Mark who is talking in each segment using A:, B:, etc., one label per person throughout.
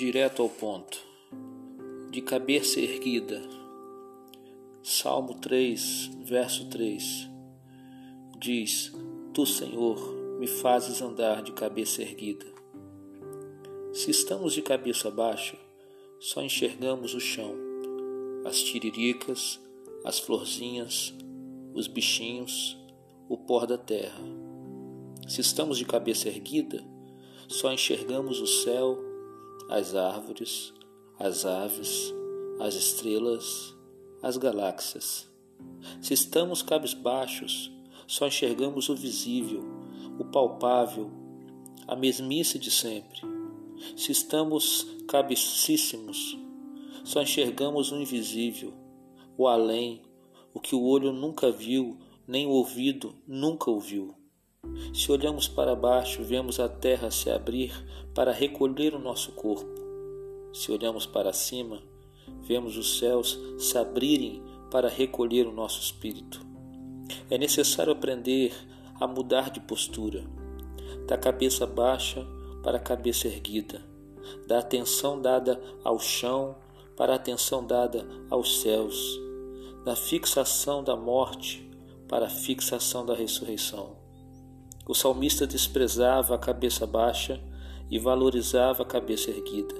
A: direto ao ponto, de cabeça erguida. Salmo 3, verso 3 diz: Tu, Senhor, me fazes andar de cabeça erguida. Se estamos de cabeça baixa, só enxergamos o chão, as tiriricas, as florzinhas, os bichinhos, o pó da terra. Se estamos de cabeça erguida, só enxergamos o céu, as árvores, as aves, as estrelas, as galáxias. Se estamos cabisbaixos, só enxergamos o visível, o palpável, a mesmice de sempre. Se estamos cabecíssimos, só enxergamos o invisível, o além, o que o olho nunca viu, nem o ouvido nunca ouviu. Se olhamos para baixo, vemos a terra se abrir para recolher o nosso corpo. Se olhamos para cima, vemos os céus se abrirem para recolher o nosso espírito. É necessário aprender a mudar de postura, da cabeça baixa para a cabeça erguida, da atenção dada ao chão para a atenção dada aos céus, da fixação da morte para a fixação da ressurreição. O salmista desprezava a cabeça baixa e valorizava a cabeça erguida.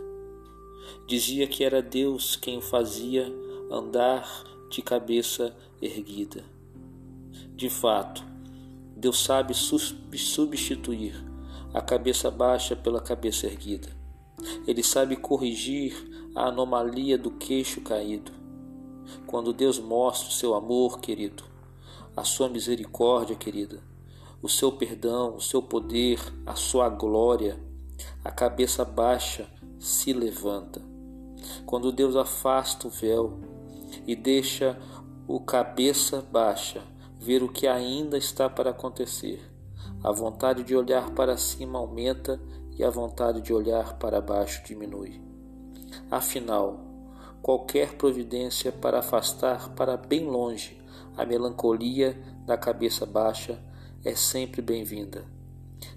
A: Dizia que era Deus quem o fazia andar de cabeça erguida. De fato, Deus sabe substituir a cabeça baixa pela cabeça erguida. Ele sabe corrigir a anomalia do queixo caído. Quando Deus mostra o seu amor, querido, a sua misericórdia, querida, o seu perdão, o seu poder, a sua glória, a cabeça baixa se levanta. Quando Deus afasta o véu e deixa o cabeça baixa ver o que ainda está para acontecer, a vontade de olhar para cima aumenta e a vontade de olhar para baixo diminui. Afinal, qualquer providência para afastar para bem longe a melancolia da cabeça baixa é sempre bem-vinda.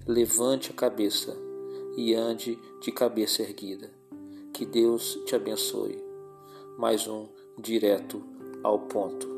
A: Levante a cabeça e ande de cabeça erguida. Que Deus te abençoe. Mais um direto ao ponto.